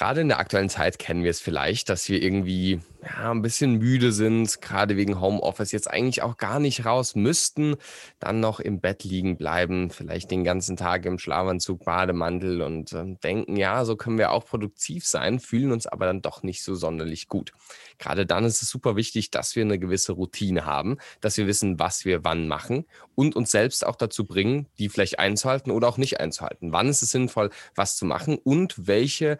Gerade in der aktuellen Zeit kennen wir es vielleicht, dass wir irgendwie ja, ein bisschen müde sind, gerade wegen Homeoffice, jetzt eigentlich auch gar nicht raus müssten, dann noch im Bett liegen bleiben, vielleicht den ganzen Tag im Schlafanzug, Bademantel und äh, denken, ja, so können wir auch produktiv sein, fühlen uns aber dann doch nicht so sonderlich gut. Gerade dann ist es super wichtig, dass wir eine gewisse Routine haben, dass wir wissen, was wir wann machen und uns selbst auch dazu bringen, die vielleicht einzuhalten oder auch nicht einzuhalten. Wann ist es sinnvoll, was zu machen und welche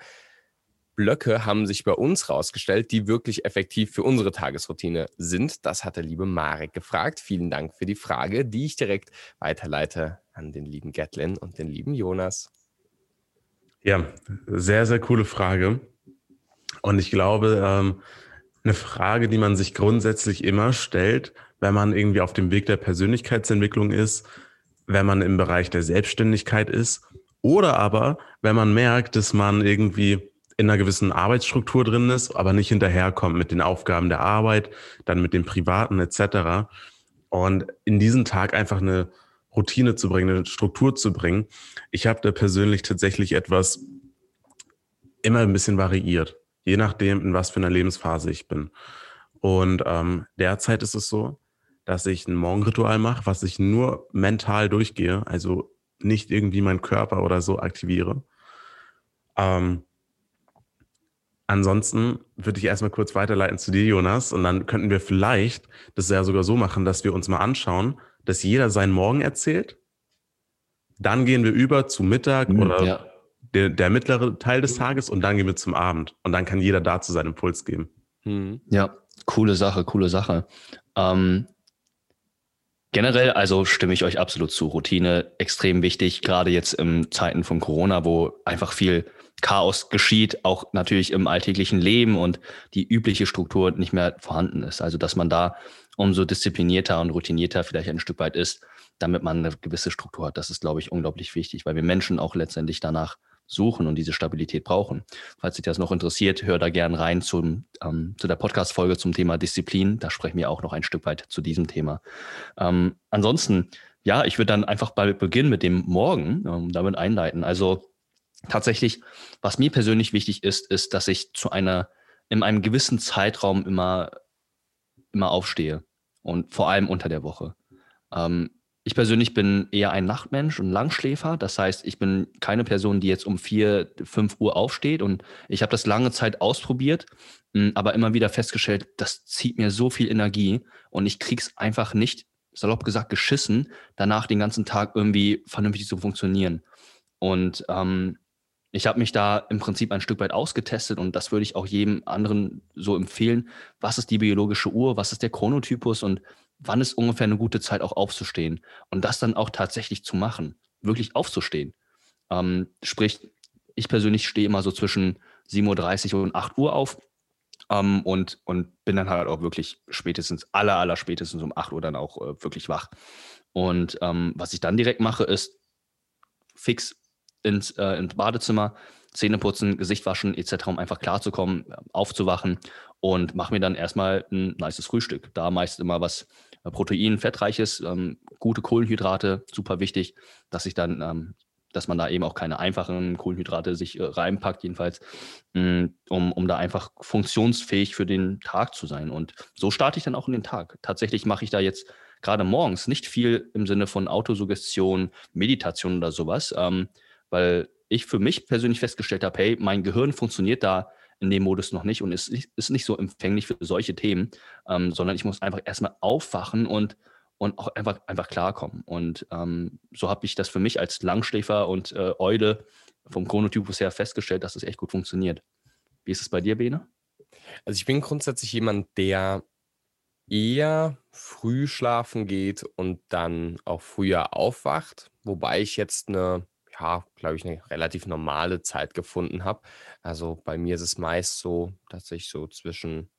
Blöcke haben sich bei uns rausgestellt, die wirklich effektiv für unsere Tagesroutine sind. Das hat der liebe Marek gefragt. Vielen Dank für die Frage, die ich direkt weiterleite an den lieben Gatlin und den lieben Jonas. Ja, sehr, sehr coole Frage. Und ich glaube, ähm, eine Frage, die man sich grundsätzlich immer stellt, wenn man irgendwie auf dem Weg der Persönlichkeitsentwicklung ist, wenn man im Bereich der Selbstständigkeit ist oder aber, wenn man merkt, dass man irgendwie in einer gewissen Arbeitsstruktur drin ist, aber nicht hinterherkommt mit den Aufgaben der Arbeit, dann mit dem Privaten etc. Und in diesen Tag einfach eine Routine zu bringen, eine Struktur zu bringen. Ich habe da persönlich tatsächlich etwas immer ein bisschen variiert, je nachdem, in was für einer Lebensphase ich bin. Und ähm, derzeit ist es so, dass ich ein Morgenritual mache, was ich nur mental durchgehe, also nicht irgendwie meinen Körper oder so aktiviere. Ähm, Ansonsten würde ich erstmal kurz weiterleiten zu dir, Jonas, und dann könnten wir vielleicht das ja sogar so machen, dass wir uns mal anschauen, dass jeder seinen Morgen erzählt. Dann gehen wir über zu Mittag mhm, oder ja. der, der, mittlere Teil des Tages und dann gehen wir zum Abend. Und dann kann jeder dazu seinen Impuls geben. Mhm. Ja, coole Sache, coole Sache. Ähm, generell, also stimme ich euch absolut zu. Routine extrem wichtig, gerade jetzt in Zeiten von Corona, wo einfach viel Chaos geschieht, auch natürlich im alltäglichen Leben und die übliche Struktur nicht mehr vorhanden ist. Also dass man da umso disziplinierter und routinierter vielleicht ein Stück weit ist, damit man eine gewisse Struktur hat. Das ist, glaube ich, unglaublich wichtig, weil wir Menschen auch letztendlich danach suchen und diese Stabilität brauchen. Falls dich das noch interessiert, hör da gern rein zum, ähm, zu der Podcast-Folge zum Thema Disziplin. Da sprechen wir auch noch ein Stück weit zu diesem Thema. Ähm, ansonsten, ja, ich würde dann einfach bei Beginn mit dem Morgen ähm, damit einleiten. Also tatsächlich, was mir persönlich wichtig ist, ist, dass ich zu einer, in einem gewissen Zeitraum immer, immer aufstehe. Und vor allem unter der Woche. Ähm, ich persönlich bin eher ein Nachtmensch und Langschläfer. Das heißt, ich bin keine Person, die jetzt um vier, fünf Uhr aufsteht. Und ich habe das lange Zeit ausprobiert, hm, aber immer wieder festgestellt, das zieht mir so viel Energie und ich krieg's einfach nicht, salopp gesagt, geschissen, danach den ganzen Tag irgendwie vernünftig zu funktionieren. Und ähm, ich habe mich da im Prinzip ein Stück weit ausgetestet und das würde ich auch jedem anderen so empfehlen. Was ist die biologische Uhr? Was ist der Chronotypus? Und wann ist ungefähr eine gute Zeit auch aufzustehen? Und das dann auch tatsächlich zu machen, wirklich aufzustehen. Ähm, sprich, ich persönlich stehe immer so zwischen 7.30 Uhr und 8 Uhr auf ähm, und, und bin dann halt auch wirklich spätestens, aller, aller spätestens um 8 Uhr dann auch äh, wirklich wach. Und ähm, was ich dann direkt mache, ist fix ins, äh, ins Badezimmer, Zähne putzen, Gesicht waschen etc., um einfach klarzukommen, aufzuwachen und mache mir dann erstmal ein nices Frühstück. Da meist immer was äh, Protein, Fettreiches, ähm, gute Kohlenhydrate, super wichtig, dass ich dann, ähm, dass man da eben auch keine einfachen Kohlenhydrate sich äh, reinpackt, jedenfalls, mh, mm, um, um da einfach funktionsfähig für den Tag zu sein. Und so starte ich dann auch in den Tag. Tatsächlich mache ich da jetzt gerade morgens nicht viel im Sinne von Autosuggestion, Meditation oder sowas. Ähm, weil ich für mich persönlich festgestellt habe, hey, mein Gehirn funktioniert da in dem Modus noch nicht und ist, ist nicht so empfänglich für solche Themen, ähm, sondern ich muss einfach erstmal aufwachen und, und auch einfach, einfach klarkommen. Und ähm, so habe ich das für mich als Langschläfer und äh, Eule vom Chronotypus her festgestellt, dass das echt gut funktioniert. Wie ist es bei dir, Bene? Also ich bin grundsätzlich jemand, der eher früh schlafen geht und dann auch früher aufwacht, wobei ich jetzt eine ja, glaube ich, eine relativ normale Zeit gefunden habe. Also bei mir ist es meist so, dass ich so zwischen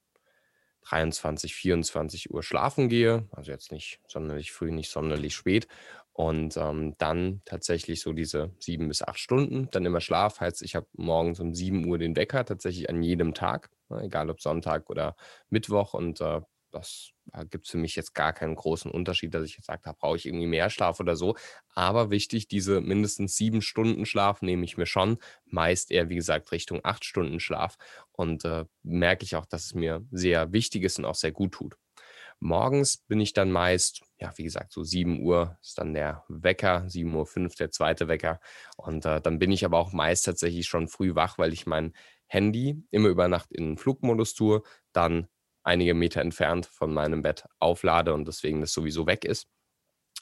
23, 24 Uhr schlafen gehe. Also jetzt nicht sonderlich früh, nicht sonderlich spät. Und ähm, dann tatsächlich so diese sieben bis acht Stunden, dann immer Schlaf. Heißt, ich habe morgens um 7 Uhr den Wecker, tatsächlich an jedem Tag, ne, egal ob Sonntag oder Mittwoch. Und äh, das da gibt es für mich jetzt gar keinen großen Unterschied, dass ich jetzt sage, da brauche ich irgendwie mehr Schlaf oder so. Aber wichtig, diese mindestens sieben Stunden Schlaf nehme ich mir schon. Meist eher, wie gesagt, Richtung acht Stunden Schlaf. Und äh, merke ich auch, dass es mir sehr wichtig ist und auch sehr gut tut. Morgens bin ich dann meist, ja, wie gesagt, so 7 Uhr ist dann der Wecker, 7.05 Uhr der zweite Wecker. Und äh, dann bin ich aber auch meist tatsächlich schon früh wach, weil ich mein Handy immer über Nacht in Flugmodus tue, dann einige Meter entfernt von meinem Bett auflade und deswegen das sowieso weg ist.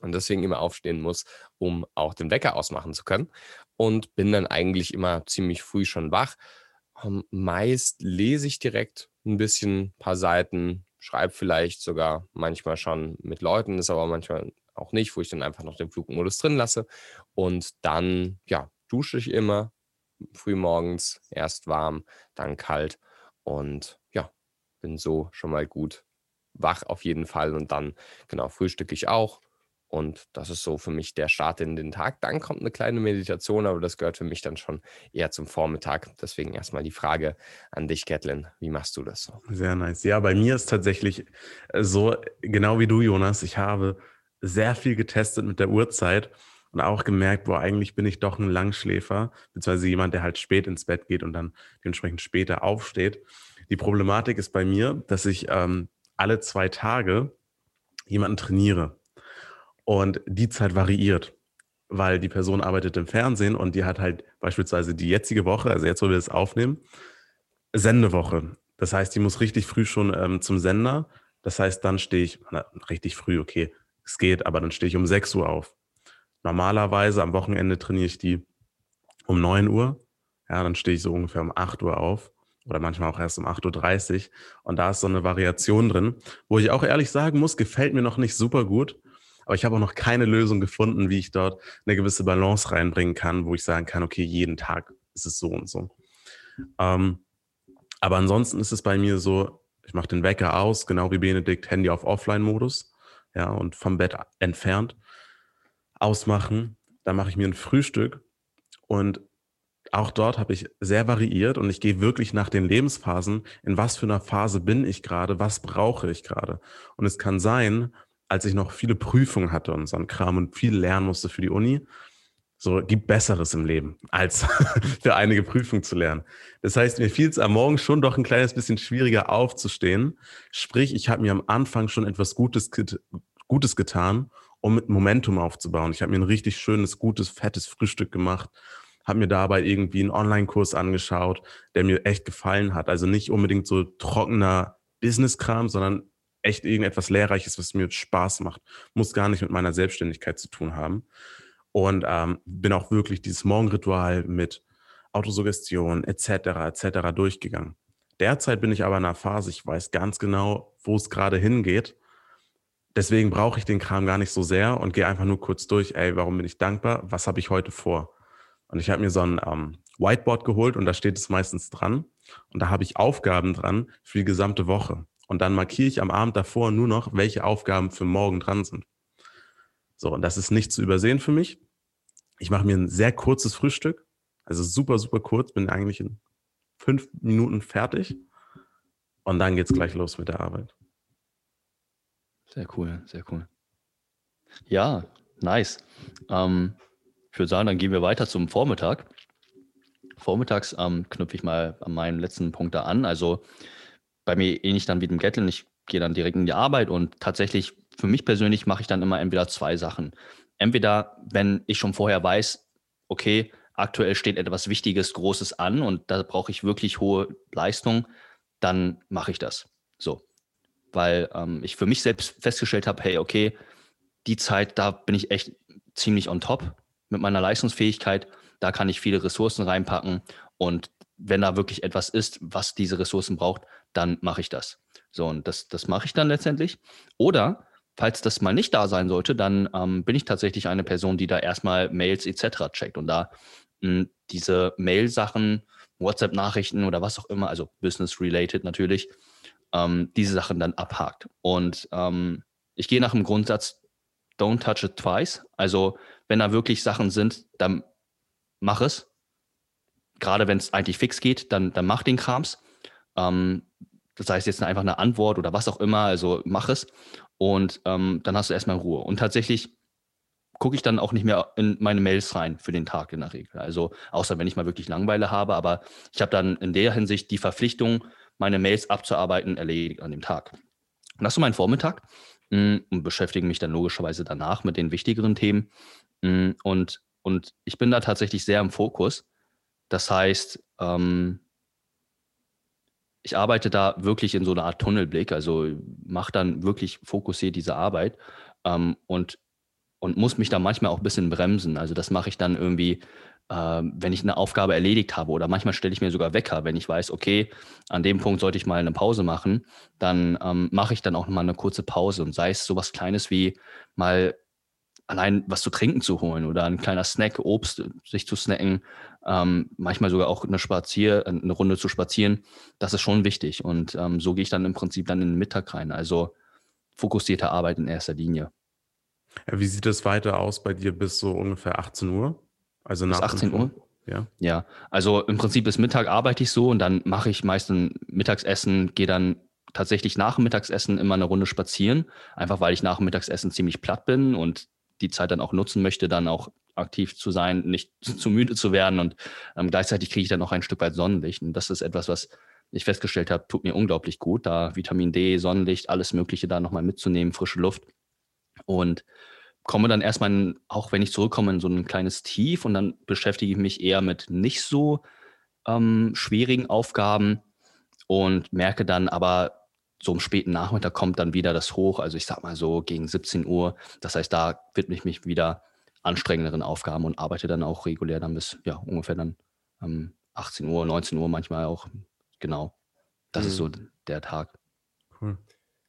Und deswegen immer aufstehen muss, um auch den Wecker ausmachen zu können. Und bin dann eigentlich immer ziemlich früh schon wach. Ähm, meist lese ich direkt ein bisschen, ein paar Seiten, schreibe vielleicht sogar manchmal schon mit Leuten, ist aber manchmal auch nicht, wo ich dann einfach noch den Flugmodus drin lasse. Und dann, ja, dusche ich immer früh morgens, erst warm, dann kalt. Und bin so schon mal gut wach auf jeden Fall. Und dann, genau, frühstücke ich auch. Und das ist so für mich der Start in den Tag. Dann kommt eine kleine Meditation, aber das gehört für mich dann schon eher zum Vormittag. Deswegen erstmal die Frage an dich, Gatlin. Wie machst du das so? Sehr nice. Ja, bei mir ist tatsächlich äh, so, genau wie du, Jonas. Ich habe sehr viel getestet mit der Uhrzeit und auch gemerkt, boah, eigentlich bin ich doch ein Langschläfer, beziehungsweise jemand, der halt spät ins Bett geht und dann dementsprechend später aufsteht. Die Problematik ist bei mir, dass ich ähm, alle zwei Tage jemanden trainiere. Und die Zeit variiert, weil die Person arbeitet im Fernsehen und die hat halt beispielsweise die jetzige Woche, also jetzt, wo wir das aufnehmen, Sendewoche. Das heißt, die muss richtig früh schon ähm, zum Sender. Das heißt, dann stehe ich, na, richtig früh, okay, es geht, aber dann stehe ich um 6 Uhr auf. Normalerweise am Wochenende trainiere ich die um 9 Uhr. Ja, dann stehe ich so ungefähr um 8 Uhr auf oder manchmal auch erst um 8.30 Uhr. Und da ist so eine Variation drin, wo ich auch ehrlich sagen muss, gefällt mir noch nicht super gut. Aber ich habe auch noch keine Lösung gefunden, wie ich dort eine gewisse Balance reinbringen kann, wo ich sagen kann, okay, jeden Tag ist es so und so. Ähm, aber ansonsten ist es bei mir so, ich mache den Wecker aus, genau wie Benedikt, Handy auf Offline-Modus, ja, und vom Bett entfernt, ausmachen. Dann mache ich mir ein Frühstück und auch dort habe ich sehr variiert und ich gehe wirklich nach den Lebensphasen, in was für einer Phase bin ich gerade, was brauche ich gerade. Und es kann sein, als ich noch viele Prüfungen hatte und so ein Kram und viel lernen musste für die Uni, so gibt Besseres im Leben, als für einige Prüfungen zu lernen. Das heißt, mir fiel es am Morgen schon doch ein kleines bisschen schwieriger aufzustehen. Sprich, ich habe mir am Anfang schon etwas Gutes, Gutes getan, um mit Momentum aufzubauen. Ich habe mir ein richtig schönes, gutes, fettes Frühstück gemacht, habe mir dabei irgendwie einen Online-Kurs angeschaut, der mir echt gefallen hat. Also nicht unbedingt so trockener Business-Kram, sondern echt irgendetwas Lehrreiches, was mir Spaß macht. Muss gar nicht mit meiner Selbstständigkeit zu tun haben. Und ähm, bin auch wirklich dieses Morgenritual mit Autosuggestion etc. etc. durchgegangen. Derzeit bin ich aber in einer Phase, ich weiß ganz genau, wo es gerade hingeht. Deswegen brauche ich den Kram gar nicht so sehr und gehe einfach nur kurz durch, ey, warum bin ich dankbar? Was habe ich heute vor? Und ich habe mir so ein ähm, Whiteboard geholt und da steht es meistens dran. Und da habe ich Aufgaben dran für die gesamte Woche. Und dann markiere ich am Abend davor nur noch, welche Aufgaben für morgen dran sind. So, und das ist nicht zu übersehen für mich. Ich mache mir ein sehr kurzes Frühstück, also super, super kurz, bin eigentlich in fünf Minuten fertig. Und dann geht es gleich los mit der Arbeit. Sehr cool, sehr cool. Ja, nice. Ähm, ich würde sagen, dann gehen wir weiter zum Vormittag. Vormittags ähm, knüpfe ich mal an meinen letzten Punkt da an. Also bei mir ähnlich dann wie dem Getteln. Ich gehe dann direkt in die Arbeit und tatsächlich für mich persönlich mache ich dann immer entweder zwei Sachen. Entweder, wenn ich schon vorher weiß, okay, aktuell steht etwas Wichtiges, Großes an und da brauche ich wirklich hohe Leistung, dann mache ich das. So. Weil ähm, ich für mich selbst festgestellt habe, hey, okay, die Zeit, da bin ich echt ziemlich on top mit meiner Leistungsfähigkeit. Da kann ich viele Ressourcen reinpacken und wenn da wirklich etwas ist, was diese Ressourcen braucht, dann mache ich das. So, und das, das mache ich dann letztendlich. Oder falls das mal nicht da sein sollte, dann ähm, bin ich tatsächlich eine Person, die da erstmal Mails etc. checkt und da mh, hm, diese Mail-Sachen, WhatsApp-Nachrichten oder was auch immer, also business-related natürlich, ähm, diese Sachen dann abhakt. Und ähm, ich gehe nach dem Grundsatz, don't touch it twice. Also wenn da wirklich Sachen sind, dann mach es. Gerade wenn es eigentlich fix geht, dann, dann mach den Krams. Ähm, das heißt jetzt einfach eine Antwort oder was auch immer, also mach es und ähm, dann hast du erstmal Ruhe. Und tatsächlich gucke ich dann auch nicht mehr in meine Mails rein für den Tag in der Regel. Also außer wenn ich mal wirklich Langeweile habe, aber ich habe dann in der Hinsicht die Verpflichtung, meine Mails abzuarbeiten, erledigt an dem Tag. Und das ist mein Vormittag hm, und beschäftige mich dann logischerweise danach mit den wichtigeren Themen. Hm, und, und ich bin da tatsächlich sehr im Fokus. Das heißt, ähm, ich arbeite da wirklich in so einer Art Tunnelblick, also mache dann wirklich fokussiert diese Arbeit ähm, und und muss mich da manchmal auch ein bisschen bremsen. Also das mache ich dann irgendwie, wenn ich eine Aufgabe erledigt habe oder manchmal stelle ich mir sogar Wecker, wenn ich weiß, okay, an dem Punkt sollte ich mal eine Pause machen, dann ähm, mache ich dann auch mal eine kurze Pause und sei es sowas Kleines wie mal allein was zu trinken zu holen oder ein kleiner Snack, Obst sich zu snacken, ähm, manchmal sogar auch eine Spazier, eine Runde zu spazieren, das ist schon wichtig. Und ähm, so gehe ich dann im Prinzip dann in den Mittag rein. Also fokussierte Arbeit in erster Linie. Wie sieht es weiter aus bei dir bis so ungefähr 18 Uhr? Also nach bis 18 Uhr? Ja. Ja, also im Prinzip bis Mittag arbeite ich so und dann mache ich meistens Mittagsessen, gehe dann tatsächlich nach dem Mittagsessen immer eine Runde spazieren, einfach weil ich nach dem Mittagsessen ziemlich platt bin und die Zeit dann auch nutzen möchte, dann auch aktiv zu sein, nicht zu müde zu werden und ähm, gleichzeitig kriege ich dann auch ein Stück weit Sonnenlicht und das ist etwas, was ich festgestellt habe, tut mir unglaublich gut, da Vitamin D, Sonnenlicht, alles Mögliche da nochmal mitzunehmen, frische Luft und komme dann erstmal, in, auch wenn ich zurückkomme, in so ein kleines Tief und dann beschäftige ich mich eher mit nicht so ähm, schwierigen Aufgaben und merke dann aber, so am späten Nachmittag kommt dann wieder das Hoch, also ich sag mal so gegen 17 Uhr. Das heißt, da widme ich mich wieder anstrengenderen Aufgaben und arbeite dann auch regulär dann bis ja ungefähr dann ähm, 18 Uhr, 19 Uhr manchmal auch. Genau. Das mhm. ist so mhm. der Tag. Cool.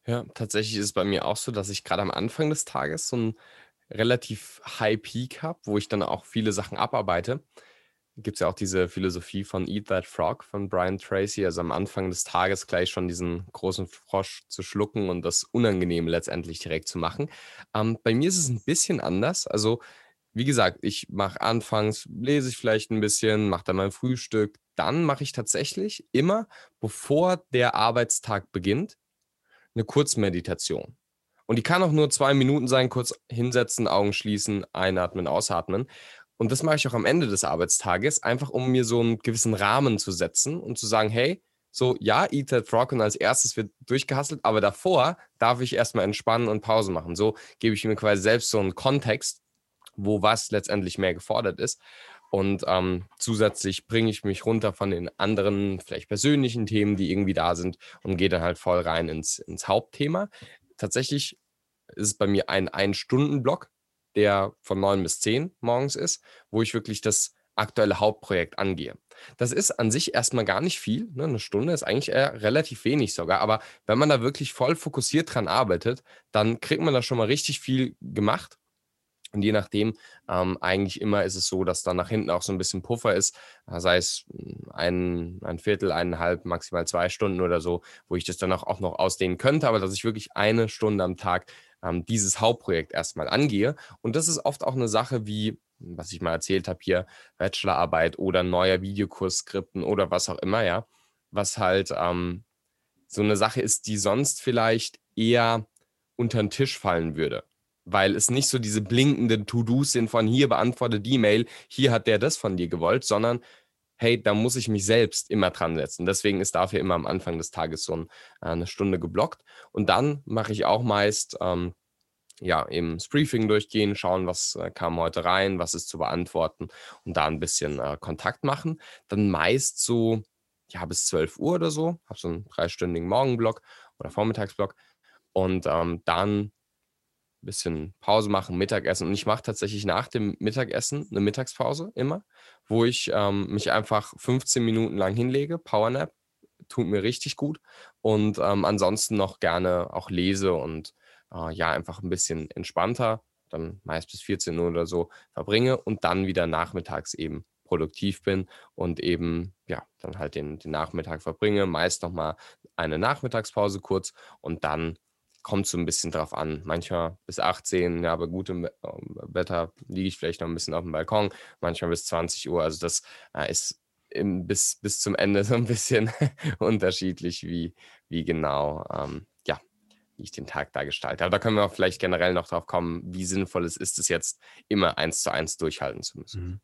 Ja, tatsächlich ist es bei mir auch so, dass ich gerade am Anfang des Tages so einen relativ High Peak habe, wo ich dann auch viele Sachen abarbeite. Gibt es ja auch diese Philosophie von Eat That Frog von Brian Tracy, also am Anfang des Tages gleich schon diesen großen Frosch zu schlucken und das unangenehm letztendlich direkt zu machen. Ähm, bei mir ist es ein bisschen anders. Also, wie gesagt, ich mache anfangs, lese ich vielleicht ein bisschen, mache dann mein Frühstück. Dann mache ich tatsächlich immer, bevor der Arbeitstag beginnt, eine Kurzmeditation. Und die kann auch nur zwei Minuten sein, kurz hinsetzen, Augen schließen, einatmen, ausatmen. Und das mache ich auch am Ende des Arbeitstages, einfach um mir so einen gewissen Rahmen zu setzen und zu sagen, hey, so, ja, Eat That Frog und als erstes wird durchgehasselt, aber davor darf ich erstmal entspannen und Pause machen. So gebe ich mir quasi selbst so einen Kontext, wo was letztendlich mehr gefordert ist. Und ähm, zusätzlich bringe ich mich runter von den anderen, vielleicht persönlichen Themen, die irgendwie da sind und gehe dann halt voll rein ins, ins Hauptthema. Tatsächlich ist es bei mir ein Ein-Stunden-Block, der von 9 bis 10 morgens ist, wo ich wirklich das aktuelle Hauptprojekt angehe. Das ist an sich erstmal gar nicht viel. Ne? Eine Stunde ist eigentlich relativ wenig sogar. Aber wenn man da wirklich voll fokussiert dran arbeitet, dann kriegt man da schon mal richtig viel gemacht und je nachdem, ähm, eigentlich immer ist es so, dass da nach hinten auch so ein bisschen Puffer ist, äh, sei es hm, ein, ein Viertel, eineinhalb, maximal zwei Stunden oder so, wo ich das dann auch, noch ausdehnen könnte, aber dass ich wirklich eine Stunde am Tag ähm, dieses Hauptprojekt erstmal angehe. Und das ist oft auch eine Sache wie, was ich mal erzählt habe hier, Bachelorarbeit oder neuer Videokurs Skripten oder was auch immer, ja, was halt ähm, so eine Sache ist, die sonst vielleicht eher unter den Tisch fallen würde weil es nicht so diese blinkenden To-Dos sind von hier beantworte die Mail, hier hat der das von dir gewollt, sondern hey, da muss ich mich selbst immer dran setzen. Deswegen ist dafür immer am Anfang des Tages so äh, eine Stunde geblockt. Und dann mache ich auch meist ähm, ja, eben das Briefing durchgehen, schauen, was äh, kam heute rein, was ist zu beantworten und da ein bisschen äh, Kontakt machen. Dann meist so, ja, bis 12 Uhr oder so, habe so einen dreistündigen Morgenblock oder Vormittagsblock und ähm, dann bisschen Pause machen, Mittagessen. Und ich mache tatsächlich nach dem Mittagessen eine Mittagspause immer, wo ich ähm, mich einfach 15 Minuten lang hinlege, Powernap, tut mir richtig gut. Und ähm, ansonsten noch gerne auch lese und äh, ja, einfach ein bisschen entspannter, dann meist bis 14 Uhr oder so verbringe und dann wieder nachmittags eben produktiv bin und eben ja, dann halt den, den Nachmittag verbringe, meist nochmal eine Nachmittagspause kurz und dann kommt so ein bisschen drauf an. Manchmal bis 18, ja, bei gutem ähm, Wetter liege ich vielleicht noch ein bisschen auf dem Balkon, manchmal bis 20 Uhr. Also das äh, ist im, bis, bis zum Ende so ein bisschen unterschiedlich, wie, wie genau, ähm, ja, wie ich den Tag da gestalte. Aber da können wir auch vielleicht generell noch drauf kommen, wie sinnvoll es ist, es jetzt immer eins zu eins durchhalten zu müssen. Mhm.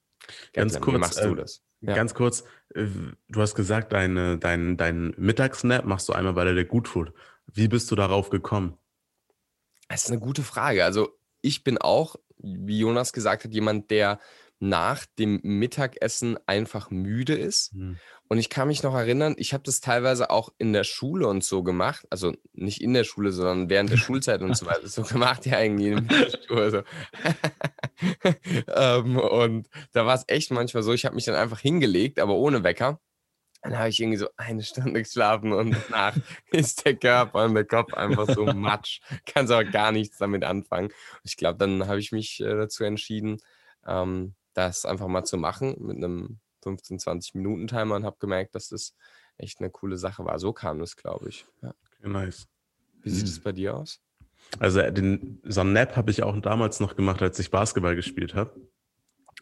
Ganz kurz, wie machst du äh, das? Ja. Ganz kurz, äh, du hast gesagt, deine, dein, dein Mittagsnap machst du einmal bei der Good Food. Wie bist du darauf gekommen? Das ist eine gute Frage. Also ich bin auch, wie Jonas gesagt hat, jemand, der nach dem Mittagessen einfach müde ist. Mhm. Und ich kann mich noch erinnern, ich habe das teilweise auch in der Schule und so gemacht. Also nicht in der Schule, sondern während der Schulzeit und so weiter. So gemacht ja eigentlich in der Schule. So. ähm, und da war es echt manchmal so, ich habe mich dann einfach hingelegt, aber ohne Wecker. Dann habe ich irgendwie so eine Stunde geschlafen und danach ist der Körper und der Kopf einfach so matsch. Kannst aber gar nichts damit anfangen. Und ich glaube, dann habe ich mich äh, dazu entschieden, ähm, das einfach mal zu machen mit einem 15, 20 Minuten Timer und habe gemerkt, dass das echt eine coole Sache war. So kam es, glaube ich. Ja. Okay, nice. Wie sieht es mhm. bei dir aus? Also äh, den, so einen Nap habe ich auch damals noch gemacht, als ich Basketball gespielt habe.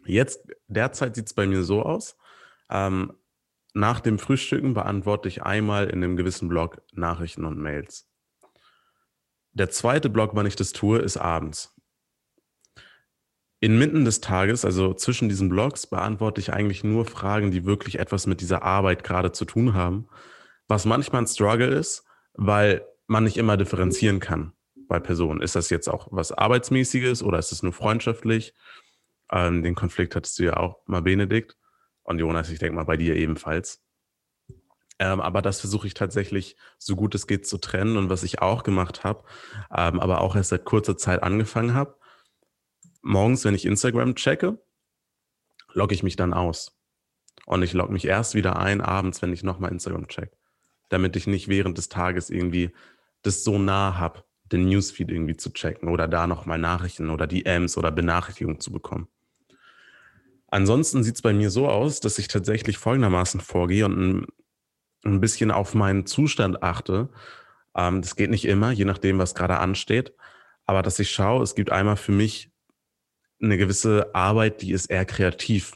Jetzt, derzeit sieht es bei mir so aus. Ähm, nach dem Frühstücken beantworte ich einmal in einem gewissen Blog Nachrichten und Mails. Der zweite Blog, wann ich das tue, ist abends. Inmitten des Tages, also zwischen diesen Blogs, beantworte ich eigentlich nur Fragen, die wirklich etwas mit dieser Arbeit gerade zu tun haben. Was manchmal ein Struggle ist, weil man nicht immer differenzieren kann bei Personen. Ist das jetzt auch was Arbeitsmäßiges oder ist es nur freundschaftlich? Ähm, den Konflikt hattest du ja auch mal, Benedikt. Und Jonas, ich denke mal bei dir ebenfalls. Ähm, aber das versuche ich tatsächlich so gut es geht zu trennen. Und was ich auch gemacht habe, ähm, aber auch erst seit kurzer Zeit angefangen habe, morgens, wenn ich Instagram checke, logge ich mich dann aus. Und ich logge mich erst wieder ein abends, wenn ich nochmal Instagram check. Damit ich nicht während des Tages irgendwie das so nah habe, den Newsfeed irgendwie zu checken oder da nochmal Nachrichten oder DMs oder Benachrichtigungen zu bekommen. Ansonsten sieht es bei mir so aus, dass ich tatsächlich folgendermaßen vorgehe und ein, ein bisschen auf meinen Zustand achte. Ähm, das geht nicht immer, je nachdem, was gerade ansteht. Aber dass ich schaue, es gibt einmal für mich eine gewisse Arbeit, die ist eher kreativ.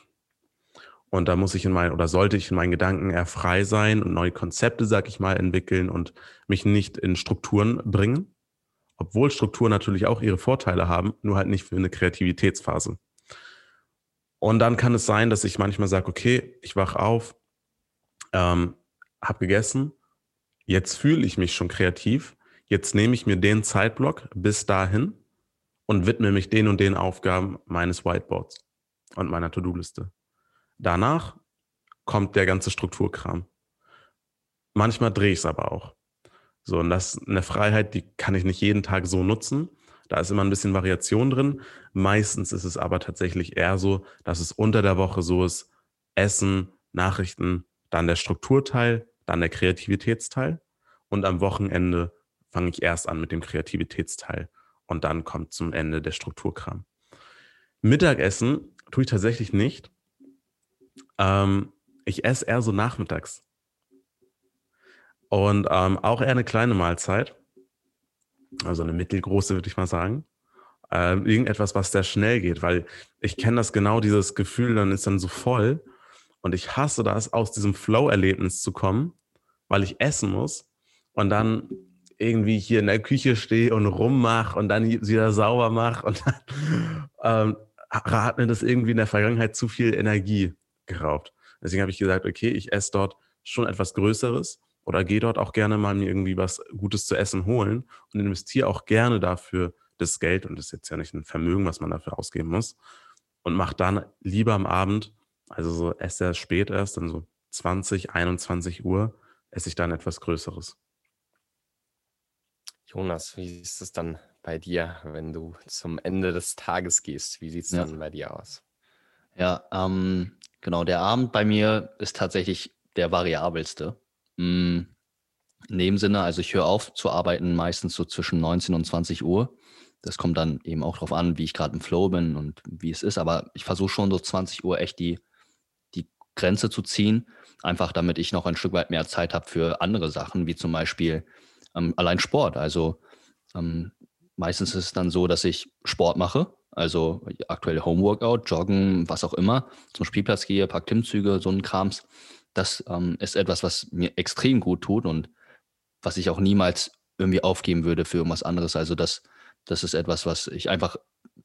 Und da muss ich in meinen oder sollte ich in meinen Gedanken eher frei sein und neue Konzepte, sag ich mal, entwickeln und mich nicht in Strukturen bringen. Obwohl Strukturen natürlich auch ihre Vorteile haben, nur halt nicht für eine Kreativitätsphase. Und dann kann es sein, dass ich manchmal sage, okay, ich wach auf, ähm, habe gegessen, jetzt fühle ich mich schon kreativ, jetzt nehme ich mir den Zeitblock bis dahin und widme mich den und den Aufgaben meines Whiteboards und meiner To-Do-Liste. Danach kommt der ganze Strukturkram. Manchmal drehe ich es aber auch. So, und das ist eine Freiheit, die kann ich nicht jeden Tag so nutzen. Da ist immer ein bisschen Variation drin. Meistens ist es aber tatsächlich eher so, dass es unter der Woche so ist, Essen, Nachrichten, dann der Strukturteil, dann der Kreativitätsteil. Und am Wochenende fange ich erst an mit dem Kreativitätsteil und dann kommt zum Ende der Strukturkram. Mittagessen tue ich tatsächlich nicht. Ähm, ich esse eher so nachmittags. Und ähm, auch eher eine kleine Mahlzeit. Also eine mittelgroße, würde ich mal sagen. Ähm, irgendetwas, was sehr schnell geht, weil ich kenne das genau, dieses Gefühl, dann ist dann so voll. Und ich hasse das, aus diesem Flow-Erlebnis zu kommen, weil ich essen muss. Und dann irgendwie hier in der Küche stehe und rummache und dann wieder sauber mache und dann ähm, hat mir das irgendwie in der Vergangenheit zu viel Energie geraubt. Deswegen habe ich gesagt, okay, ich esse dort schon etwas Größeres oder gehe dort auch gerne mal mir irgendwie was Gutes zu essen holen und investiere auch gerne dafür das Geld und das ist jetzt ja nicht ein Vermögen, was man dafür ausgeben muss und mache dann lieber am Abend, also so esse er spät erst, dann so 20, 21 Uhr, esse ich dann etwas Größeres. Jonas, wie ist es dann bei dir, wenn du zum Ende des Tages gehst? Wie sieht es ja. dann bei dir aus? Ja, ähm, genau. Der Abend bei mir ist tatsächlich der variabelste. Mm, in dem Sinne, also ich höre auf zu arbeiten meistens so zwischen 19 und 20 Uhr. Das kommt dann eben auch darauf an, wie ich gerade im Flow bin und wie es ist. Aber ich versuche schon so 20 Uhr echt die, die Grenze zu ziehen, einfach damit ich noch ein Stück weit mehr Zeit habe für andere Sachen, wie zum Beispiel ähm, allein Sport. Also ähm, meistens ist es dann so, dass ich Sport mache Also aktuell Homeworkout, Joggen, was auch immer, zum Spielplatz gehe, paar Klimmzüge, so ein Krams. Das ähm, ist etwas, was mir extrem gut tut und was ich auch niemals irgendwie aufgeben würde für irgendwas anderes. Also das, das ist etwas, was ich einfach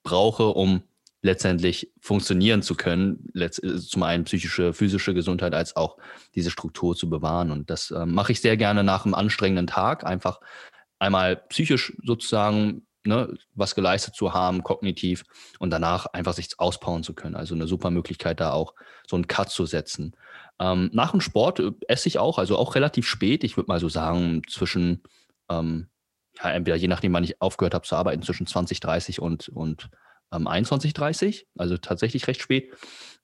brauche, um letztendlich funktionieren zu können, zum einen psychische, physische Gesundheit als auch diese Struktur zu bewahren. Und das äh, mache ich sehr gerne nach einem anstrengenden Tag, einfach einmal psychisch sozusagen ne, was geleistet zu haben, kognitiv und danach einfach sich auspowern zu können. Also eine super Möglichkeit, da auch so einen Cut zu setzen. Ähm, nach dem Sport äh, esse ich auch, also auch relativ spät. Ich würde mal so sagen, zwischen, ähm, ja, entweder je nachdem, wann ich aufgehört habe zu arbeiten, zwischen 20, 30 und, und ähm, 21, 30, also tatsächlich recht spät.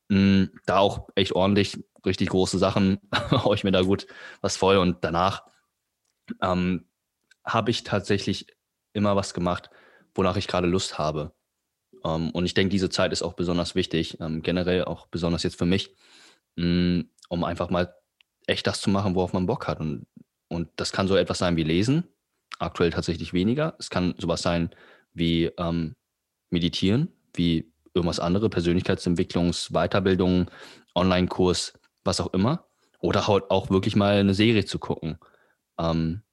Mhm, da auch echt ordentlich, richtig große Sachen, haue ich mir da gut was voll und danach ähm, habe ich tatsächlich immer was gemacht, wonach ich gerade Lust habe. Ähm, und ich denke, diese Zeit ist auch besonders wichtig, ähm, generell auch besonders jetzt für mich, mh, mm, um einfach mal echt das zu machen, worauf man Bock hat. Und, und das kann so etwas sein wie Lesen, aktuell tatsächlich weniger. Es kann sowas sein wie ähm, Meditieren, wie irgendwas andere, Persönlichkeitsentwicklungs-, Weiterbildung, Online-Kurs, was auch immer. Oder halt auch wirklich mal eine Serie zu gucken. Ähm,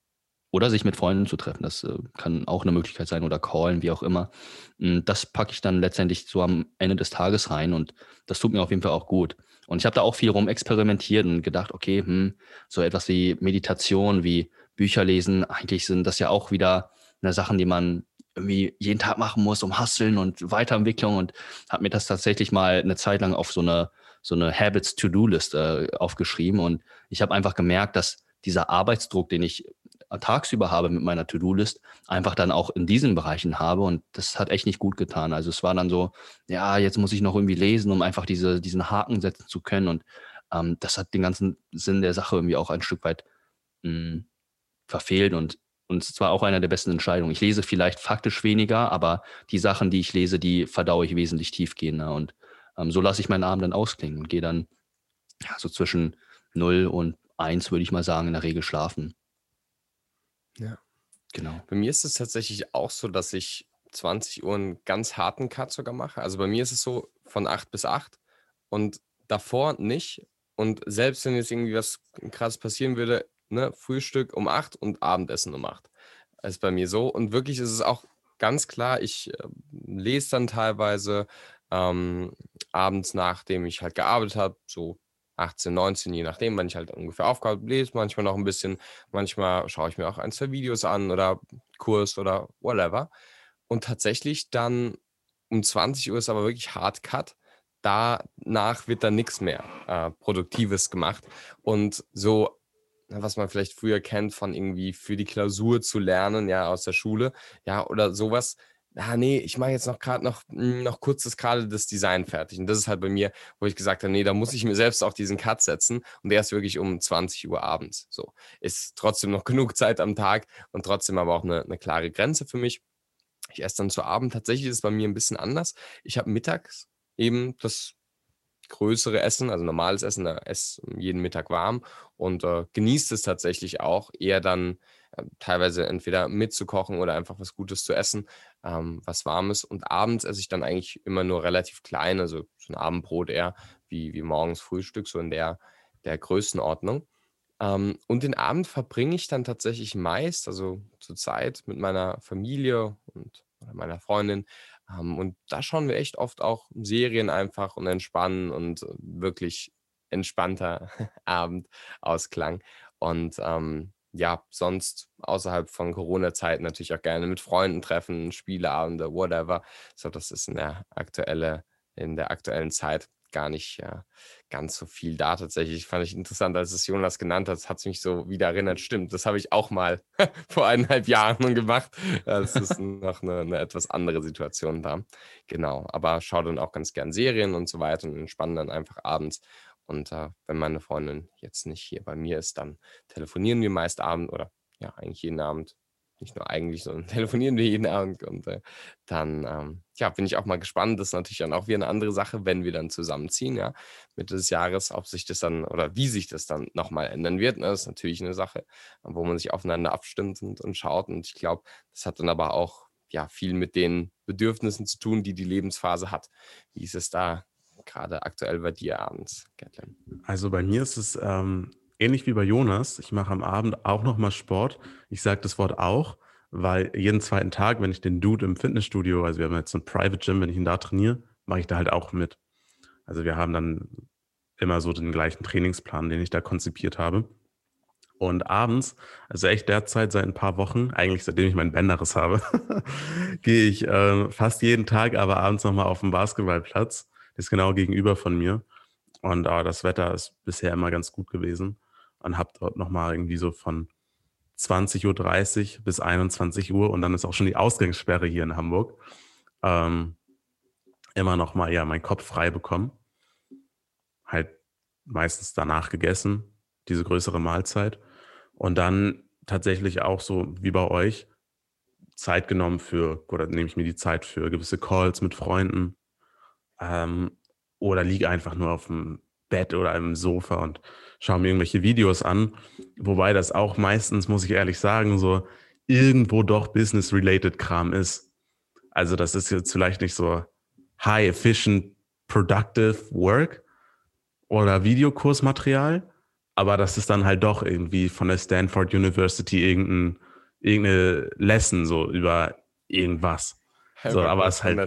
oder sich mit Freunden zu treffen. Das äh, kann auch eine Möglichkeit sein oder callen, wie auch immer. Hm, das packe ich dann letztendlich so am Ende des Tages rein und das tut mir auf jeden Fall auch gut. Und ich habe da auch viel rum experimentiert und gedacht, okay, hm, so etwas wie Meditation, wie Bücher lesen, eigentlich sind das ja auch wieder eine Sachen, die man irgendwie jeden Tag machen muss, um Hasseln und Weiterentwicklung. Und habe mir das tatsächlich mal eine Zeit lang auf so eine so eine Habits-To-Do-List äh, aufgeschrieben. Und ich habe einfach gemerkt, dass dieser Arbeitsdruck, den ich tagsüber habe mit meiner To-Do-List, einfach dann auch in diesen Bereichen habe. Und das hat echt nicht gut getan. Also es war dann so, ja, jetzt muss ich noch irgendwie lesen, um einfach diese, diesen Haken setzen zu können. Und ähm, das hat den ganzen Sinn der Sache irgendwie auch ein Stück weit mh, hm, verfehlt. Und und es war auch eine der besten Entscheidungen. Ich lese vielleicht faktisch weniger, aber die Sachen, die ich lese, die verdaue ich wesentlich tiefgehender. Und ähm, so lasse ich meinen Abend dann ausklingen und gehe dann ja, so zwischen 0 und 1, würde ich mal sagen, in der Regel schlafen. Ja. Genau. Bei mir ist es tatsächlich auch so, dass ich 20 Uhr einen ganz harten Cut sogar mache. Also bei mir ist es so von 8 bis 8 und davor nicht. Und selbst wenn jetzt irgendwie was krass passieren würde, ne, Frühstück um 8 und Abendessen um 8. Das ist bei mir so. Und wirklich ist es auch ganz klar, ich äh, lese dann teilweise ähm, abends, nachdem ich halt gearbeitet habe, so 18, 19, je nachdem, wann ich halt ungefähr aufgehört lese, manchmal noch ein bisschen, manchmal schaue ich mir auch ein, zwei Videos an oder Kurs oder whatever. Und tatsächlich dann um 20 Uhr ist aber wirklich Hard Cut. Danach wird dann nichts mehr äh, Produktives gemacht. Und so, was man vielleicht früher kennt, von irgendwie für die Klausur zu lernen, ja, aus der Schule, ja, oder sowas, ah nee, ich mache jetzt noch gerade noch, hm, noch kurz das gerade das Design fertig. Und das ist halt bei mir, wo ich gesagt habe, nee, da muss ich mir selbst auch diesen Cut setzen. Und der ist wirklich um 20 Uhr abends. So. Ist trotzdem noch genug Zeit am Tag und trotzdem aber auch eine, eine klare Grenze für mich. Ich esse dann zu Abend. Tatsächlich ist es bei mir ein bisschen anders. Ich habe mittags eben das größere Essen, also normales Essen, da esse jeden Mittag warm und äh, genießt es tatsächlich auch, eher dann äh, teilweise entweder mitzukochen oder einfach was Gutes zu essen, ähm, was Warmes. Und abends esse ich dann eigentlich immer nur relativ klein, also so ein Abendbrot eher wie, wie morgens Frühstück, so in der, der Größenordnung. Ähm, und den Abend verbringe ich dann tatsächlich meist, also zur Zeit mit meiner Familie und meiner Freundin. Ähm, und da schauen wir echt oft auch Serien einfach und entspannen und äh, wirklich entspannter Abendausklang. Und ähm, ja, sonst außerhalb von Corona-Zeiten natürlich auch gerne mit Freunden treffen, Spieleabende, whatever. So, das ist in der aktuelle, in der aktuellen Zeit gar nicht ja, ganz so viel da tatsächlich. Fand ich interessant, als es Jonas genannt hat, hat es mich so wieder erinnert. Stimmt, das habe ich auch mal vor eineinhalb Jahren gemacht. Das ist noch eine, eine, etwas andere Situation da. Genau, aber schaue dann auch ganz gern Serien und so weiter und entspanne dann einfach abends. Und äh, wenn meine Freundin jetzt nicht hier bei mir ist, dann telefonieren wir meist abend oder ja, eigentlich jeden Abend. Nicht nur eigentlich, sondern telefonieren wir jeden Abend. Und äh, dann ähm, ja, bin ich auch mal gespannt. Das ist natürlich dann auch wieder eine andere Sache, wenn wir dann zusammenziehen, ja, Mitte des Jahres, ob sich das dann oder wie sich das dann nochmal ändern wird. Ne? Das ist natürlich eine Sache, wo man sich aufeinander abstimmt und, und schaut. Und ich glaube, das hat dann aber auch ja viel mit den Bedürfnissen zu tun, die die Lebensphase hat. Wie ist es da gerade aktuell bei dir abends, Gatlin? Also bei mir ist es ähm, ähnlich wie bei Jonas. Ich mache am Abend auch nochmal Sport. Ich sage das Wort auch, weil jeden zweiten Tag, wenn ich den Dude im Fitnessstudio, also wir haben jetzt so ein Private Gym, wenn ich ihn da trainiere, mache ich da halt auch mit. Also wir haben dann immer so den gleichen Trainingsplan, den ich da konzipiert habe. Und abends, also echt derzeit seit ein paar Wochen, eigentlich seitdem ich meinen Bänderriss habe, gehe ich äh, fast jeden Tag, aber abends nochmal auf den Basketballplatz. Der ist genau gegenüber von mir. Und äh, das Wetter ist bisher immer ganz gut gewesen. Und habe dort nochmal irgendwie so von 20.30 Uhr bis 21 Uhr und dann ist auch schon die Ausgangssperre hier in Hamburg. Ähm, immer nochmal ja meinen Kopf frei bekommen. Halt meistens danach gegessen, diese größere Mahlzeit. Und dann tatsächlich auch so wie bei euch Zeit genommen für, oder nehme ich mir die Zeit für gewisse Calls mit Freunden ähm, oder liege einfach nur auf dem Bett oder im Sofa und schaue mir irgendwelche Videos an. Wobei das auch meistens, muss ich ehrlich sagen, so irgendwo doch business-related Kram ist. Also das ist jetzt vielleicht nicht so high efficient productive work oder Videokursmaterial, aber das ist dann halt doch irgendwie von der Stanford University irgendein, irgendeine Lesson so über irgendwas. So, aber es halt.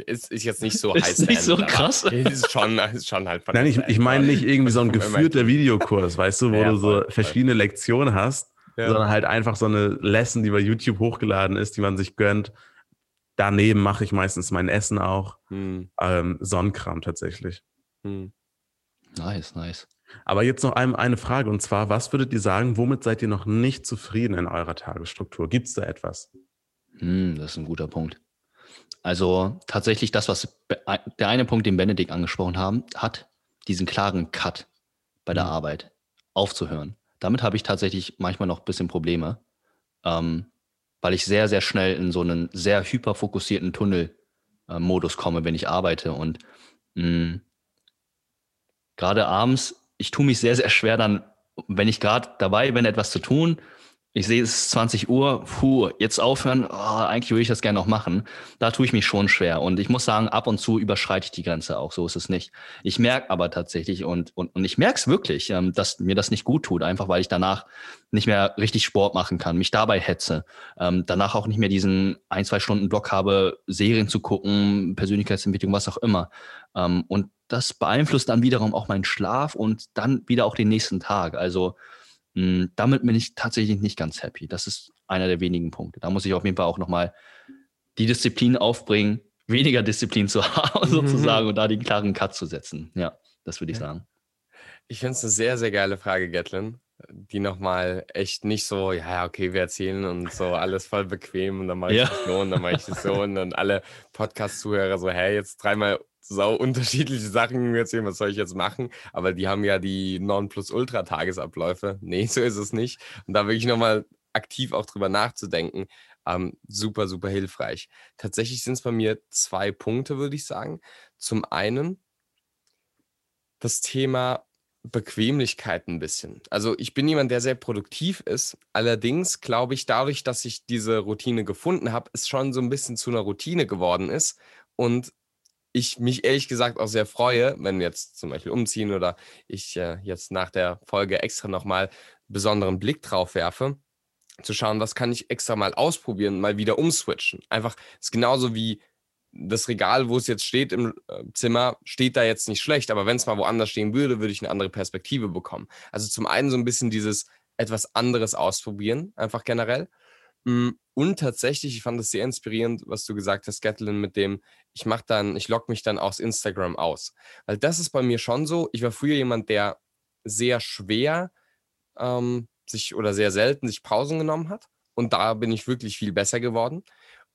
Ist, ist jetzt nicht so heiß. Ist nicht so krass. Ist schon, ist schon halt Nein, ich, ich meine nicht irgendwie so ein geführter Videokurs, weißt du, wo ja, du so voll, verschiedene voll. Lektionen hast, ja. sondern halt einfach so eine Lesson, die bei YouTube hochgeladen ist, die man sich gönnt. Daneben mache ich meistens mein Essen auch. Hm. Ähm, Sonnenkram tatsächlich. Hm. Nice, nice. Aber jetzt noch eine Frage und zwar, was würdet ihr sagen, womit seid ihr noch nicht zufrieden in eurer Tagesstruktur? Gibt es da etwas? Hm, das ist ein guter Punkt. Also tatsächlich das, was der eine Punkt, den Benedikt angesprochen haben, hat, diesen klaren Cut bei der mhm. Arbeit aufzuhören. Damit habe ich tatsächlich manchmal noch ein bisschen Probleme, ähm, weil ich sehr, sehr schnell in so einen sehr hyperfokussierten Tunnelmodus äh, komme, wenn ich arbeite. Und mh, gerade abends, ich tue mich sehr, sehr schwer dann, wenn ich gerade dabei bin, etwas zu tun, ich sehe, es ist 20 Uhr, puh, jetzt aufhören, oh, eigentlich würde ich das gerne noch machen. Da tue ich mich schon schwer. Und ich muss sagen, ab und zu überschreite ich die Grenze auch, so ist es nicht. Ich merke aber tatsächlich und, und, und ich merke es wirklich, ähm, dass mir das nicht gut tut, einfach weil ich danach nicht mehr richtig Sport machen kann, mich dabei hetze, ähm, danach auch nicht mehr diesen ein, zwei Stunden Block habe, Serien zu gucken, Persönlichkeitsentwicklung, was auch immer. Ähm, und das beeinflusst dann wiederum auch meinen Schlaf und dann wieder auch den nächsten Tag. Also hm, damit bin ich tatsächlich nicht ganz happy. Das ist einer der wenigen Punkte. Da muss ich auf jeden Fall auch nochmal die Disziplin aufbringen, weniger Disziplin zu haben, sozusagen, und da den klaren Cut zu setzen. Ja, das würde ich sagen. Ich finde es eine sehr, sehr geile Frage, Gatlin, die nochmal echt nicht so, ja, okay, wir erzählen und so alles voll bequem und dann mache ich ja. das so und dann mache ich das so und dann alle Podcast-Zuhörer so, hey, jetzt dreimal sau unterschiedliche Sachen erzählen, was soll ich jetzt machen? Aber die haben ja die Non-Plus-Ultra-Tagesabläufe. Nee, so ist es nicht. Und da wirklich nochmal aktiv auch drüber nachzudenken, ähm, super, super hilfreich. Tatsächlich sind es bei mir zwei Punkte, würde ich sagen. Zum einen das Thema Bequemlichkeit ein bisschen. Also ich bin jemand, der sehr produktiv ist. Allerdings glaube ich, dadurch, dass ich diese Routine gefunden habe, es schon so ein bisschen zu einer Routine geworden ist und ich mich ehrlich gesagt auch sehr freue, wenn jetzt zum Beispiel umziehen oder ich äh, jetzt nach der Folge extra nochmal besonderen Blick drauf werfe, zu schauen, was kann ich extra mal ausprobieren, mal wieder umswitchen. Einfach, ist genauso wie das Regal, wo es jetzt steht im äh, Zimmer, steht da jetzt nicht schlecht, aber wenn es mal woanders stehen würde, würde ich eine andere Perspektive bekommen. Also zum einen so ein bisschen dieses etwas anderes ausprobieren, einfach generell. Hm, und tatsächlich, ich fand es sehr inspirierend, was du gesagt hast, Gatlin, mit dem, ich mache dann, ich logge mich dann aus Instagram aus. Weil das ist bei mir schon so. Ich war früher jemand, der sehr schwer ähm, sich oder sehr selten sich Pausen genommen hat. Und da bin ich wirklich viel besser geworden.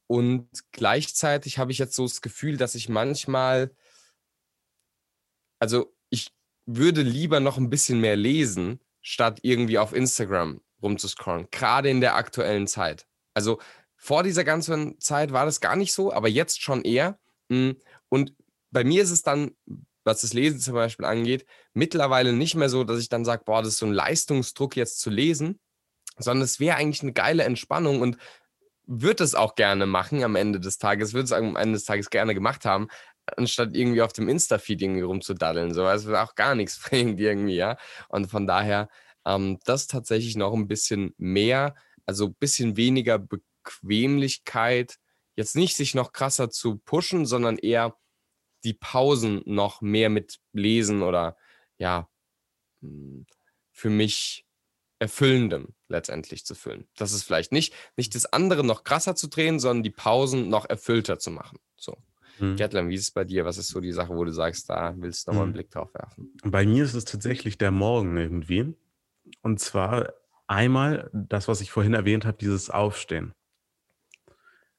Und gleichzeitig habe ich jetzt so das Gefühl, dass ich manchmal, also ich würde lieber noch ein bisschen mehr lesen, statt irgendwie auf Instagram rumzuscrollen, gerade in der aktuellen Zeit. Also vor dieser ganzen Zeit war das gar nicht so, aber jetzt schon eher. Hm, und bei mir ist es dann, was das Lesen zum Beispiel angeht, mittlerweile nicht mehr so, dass ich dann sage, boah, das ist so ein Leistungsdruck jetzt zu lesen, sondern es wäre eigentlich eine geile Entspannung und würde es auch gerne machen am Ende des Tages, würde es am Ende des Tages gerne gemacht haben, anstatt irgendwie auf dem Insta-Feed irgendwie rumzudaddeln. So, also auch gar nichts bringt irgendwie, ja. Und von daher, ähm, das tatsächlich noch ein bisschen mehr, also ein bisschen weniger Bequemlichkeit, jetzt nicht sich noch krasser zu pushen, sondern eher die Pausen noch mehr mit Lesen oder ja, hm, für mich erfüllendem letztendlich zu füllen. Das ist vielleicht nicht, nicht das andere noch krasser zu drehen, sondern die Pausen noch erfüllter zu machen. So. Mhm. Gatlam, wie ist es bei dir? Was ist so die Sache, wo du sagst, da willst du nochmal einen mhm. Blick drauf werfen? Bei mir ist es tatsächlich der Morgen irgendwie. Und zwar einmal das, was ich vorhin erwähnt habe, dieses Aufstehen.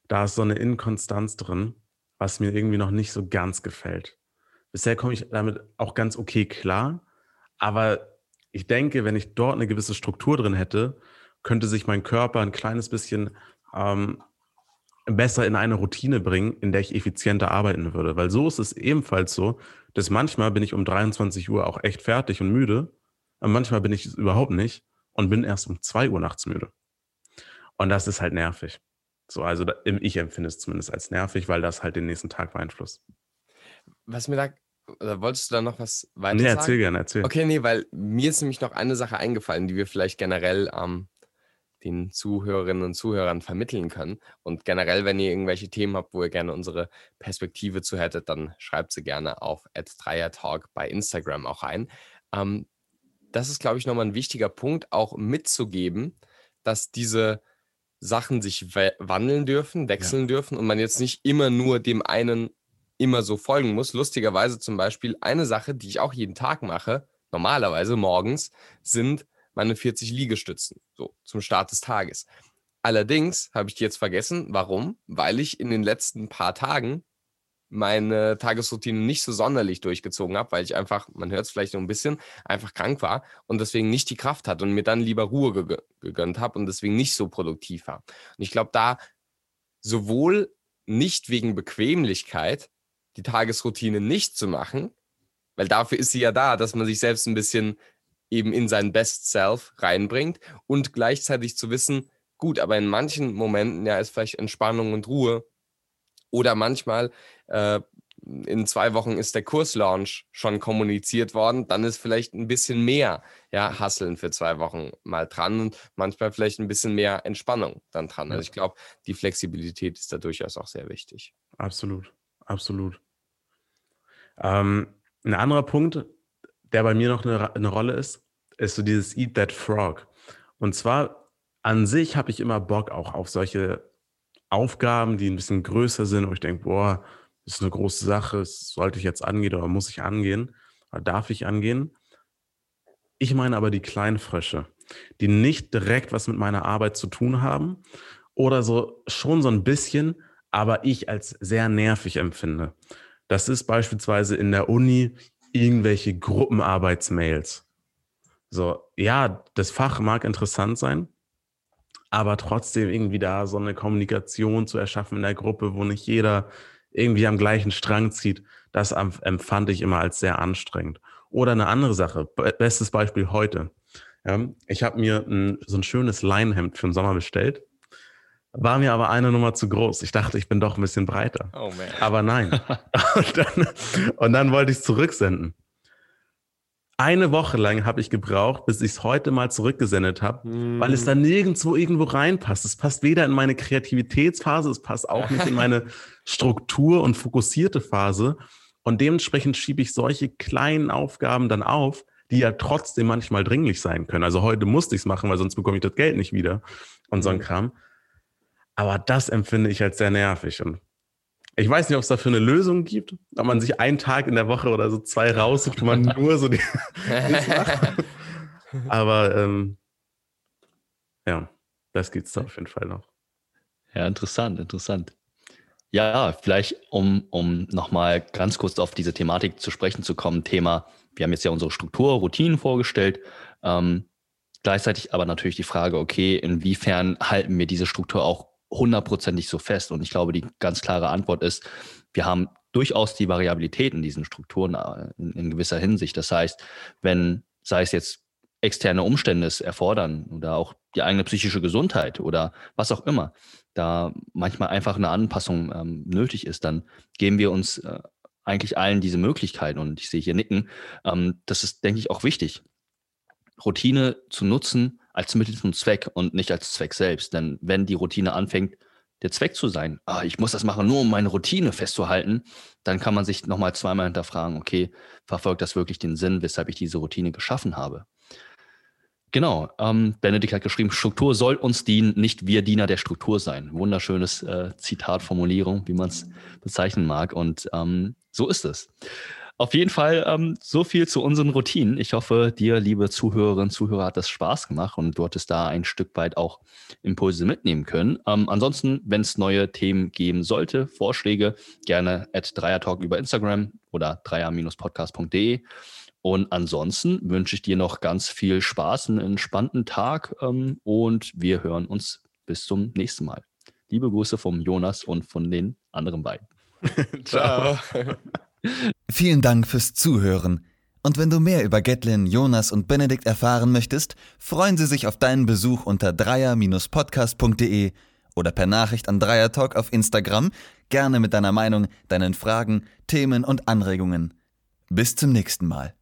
Da ist so eine Inkonstanz drin, was mir irgendwie noch nicht so ganz gefällt. Bisher komme ich damit auch ganz okay klar, aber ich denke, wenn ich dort eine gewisse Struktur drin hätte, könnte sich mein Körper ein kleines bisschen ähm, besser in eine Routine bringen, in der ich effizienter arbeiten würde. Weil so ist es ebenfalls so, dass manchmal bin ich um 23 Uhr auch echt fertig und müde, manchmal bin ich es überhaupt nicht und bin erst um 2 Uhr nachts müde. Und das ist halt nervig. So, also ich empfinde es zumindest als nervig, weil das halt den nächsten Tag beeinflusst. Was mir da oder wolltest du da noch was weiter nee, erzähl gerne, erzähl. Okay, nee, weil mir ist nämlich noch eine Sache eingefallen, die wir vielleicht generell ähm, den Zuhörerinnen und Zuhörern vermitteln können. Und generell, wenn ihr irgendwelche Themen habt, wo ihr gerne unsere Perspektive zu hättet, dann schreibt sie gerne auf Talk bei Instagram auch ein. Ähm, das ist, glaube ich, nochmal ein wichtiger Punkt, auch mitzugeben, dass diese Sachen sich wandeln dürfen, wechseln ja. dürfen und man jetzt nicht immer nur dem einen immer so folgen muss. Lustigerweise zum Beispiel eine Sache, die ich auch jeden Tag mache, normalerweise morgens, sind meine 40 Liegestützen, so zum Start des Tages. Allerdings habe ich die jetzt vergessen. Warum? Weil ich in den letzten paar Tagen meine Tagesroutine nicht so sonderlich durchgezogen habe, weil ich einfach, man hört es vielleicht noch ein bisschen, einfach krank war und deswegen nicht die Kraft hatte und mir dann lieber Ruhe gegönnt habe und deswegen nicht so produktiv war. Und ich glaube, da sowohl nicht wegen Bequemlichkeit die Tagesroutine nicht zu machen, weil dafür ist sie ja da, dass man sich selbst ein bisschen eben in sein Best Self reinbringt und gleichzeitig zu wissen, gut, aber in manchen Momenten ja ist vielleicht Entspannung und Ruhe oder manchmal äh, in zwei Wochen ist der Kurslaunch schon kommuniziert worden, dann ist vielleicht ein bisschen mehr ja, Hasseln für zwei Wochen mal dran und manchmal vielleicht ein bisschen mehr Entspannung dann dran. Also ich glaube, die Flexibilität ist da durchaus auch sehr wichtig. Absolut, absolut. Ähm, ein anderer Punkt, der bei mir noch eine, eine Rolle ist, ist so dieses Eat That Frog. Und zwar an sich habe ich immer Bock auch auf solche Aufgaben, die ein bisschen größer sind, wo ich denke, boah, das ist eine große Sache, das sollte ich jetzt angehen oder muss ich angehen oder darf ich angehen. Ich meine aber die kleinen Frösche, die nicht direkt was mit meiner Arbeit zu tun haben oder so schon so ein bisschen, aber ich als sehr nervig empfinde. Das ist beispielsweise in der Uni irgendwelche Gruppenarbeitsmails. So, ja, das Fach mag interessant sein, aber trotzdem irgendwie da so eine Kommunikation zu erschaffen in der Gruppe, wo nicht jeder irgendwie am gleichen Strang zieht, das empfand ich immer als sehr anstrengend. Oder eine andere Sache, bestes Beispiel heute. Ich habe mir ein, so ein schönes Leinenhemd für den Sommer bestellt war mir aber eine Nummer zu groß. Ich dachte, ich bin doch ein bisschen breiter. Oh man. Aber nein. und, dann, und dann wollte ich es zurücksenden. Eine Woche lang habe ich gebraucht, bis ich es heute mal zurückgesendet habe, mm. weil es da nirgendwo irgendwo reinpasst. Es passt weder in meine Kreativitätsphase, es passt auch nicht in meine Struktur und fokussierte Phase. Und dementsprechend schiebe ich solche kleinen Aufgaben dann auf, die ja trotzdem manchmal dringlich sein können. Also heute musste ich es machen, weil sonst bekomme ich das Geld nicht wieder und so ein mhm. Kram. Aber das empfinde ich als sehr nervig. Und ich weiß nicht, ob es dafür eine Lösung gibt, ob man sich einen Tag in der Woche oder so zwei raussucht, wo man nur so die. Aber ähm, ja, das gibt es da auf jeden Fall noch. Ja, interessant, interessant. Ja, vielleicht um, um nochmal ganz kurz auf diese Thematik zu sprechen zu kommen, Thema, wir haben jetzt ja unsere Struktur, Routinen vorgestellt. Ähm, gleichzeitig aber natürlich die Frage, okay, inwiefern halten wir diese Struktur auch hundertprozentig so fest. Und ich glaube, die ganz klare Antwort ist, wir haben durchaus die Variabilität in diesen Strukturen äh, in, in gewisser Hinsicht. Das heißt, wenn, sei es jetzt externe Umstände es erfordern oder auch die eigene psychische Gesundheit oder was auch immer, da manchmal einfach eine Anpassung ähm, nötig ist, dann geben wir uns äh, eigentlich allen diese Möglichkeiten und ich sehe hier Nicken. Ähm, das ist, denke ich, auch wichtig, Routine zu nutzen als Mittel zum Zweck und nicht als Zweck selbst. Denn wenn die Routine anfängt, der Zweck zu sein, ah, ich muss das machen, nur um meine Routine festzuhalten, dann kann man sich nochmal zweimal hinterfragen, okay, verfolgt das wirklich den Sinn, weshalb ich diese Routine geschaffen habe? Genau, ähm, Benedikt hat geschrieben, Struktur soll uns dienen, nicht wir Diener der Struktur sein. Wunderschönes äh, Zitatformulierung, wie man es bezeichnen mag. Und ähm, so ist es. Auf jeden Fall ähm, so viel zu unseren Routinen. Ich hoffe, dir, liebe Zuhörerinnen und Zuhörer, hat das Spaß gemacht und du hattest da ein Stück weit auch Impulse mitnehmen können. Ähm, ansonsten, wenn es neue Themen geben sollte, Vorschläge, gerne at Dreiertalk über Instagram oder dreier-podcast.de. Und ansonsten wünsche ich dir noch ganz viel Spaß, einen entspannten Tag ähm, und wir hören uns bis zum nächsten Mal. Liebe Grüße vom Jonas und von den anderen beiden. Ciao. Vielen Dank fürs Zuhören. Und wenn du mehr über Gatlin, Jonas und Benedikt erfahren möchtest, freuen sie sich auf deinen Besuch unter dreier-podcast.de oder per Nachricht an Dreiertalk auf Instagram, gerne mit deiner Meinung, deinen Fragen, Themen und Anregungen. Bis zum nächsten Mal.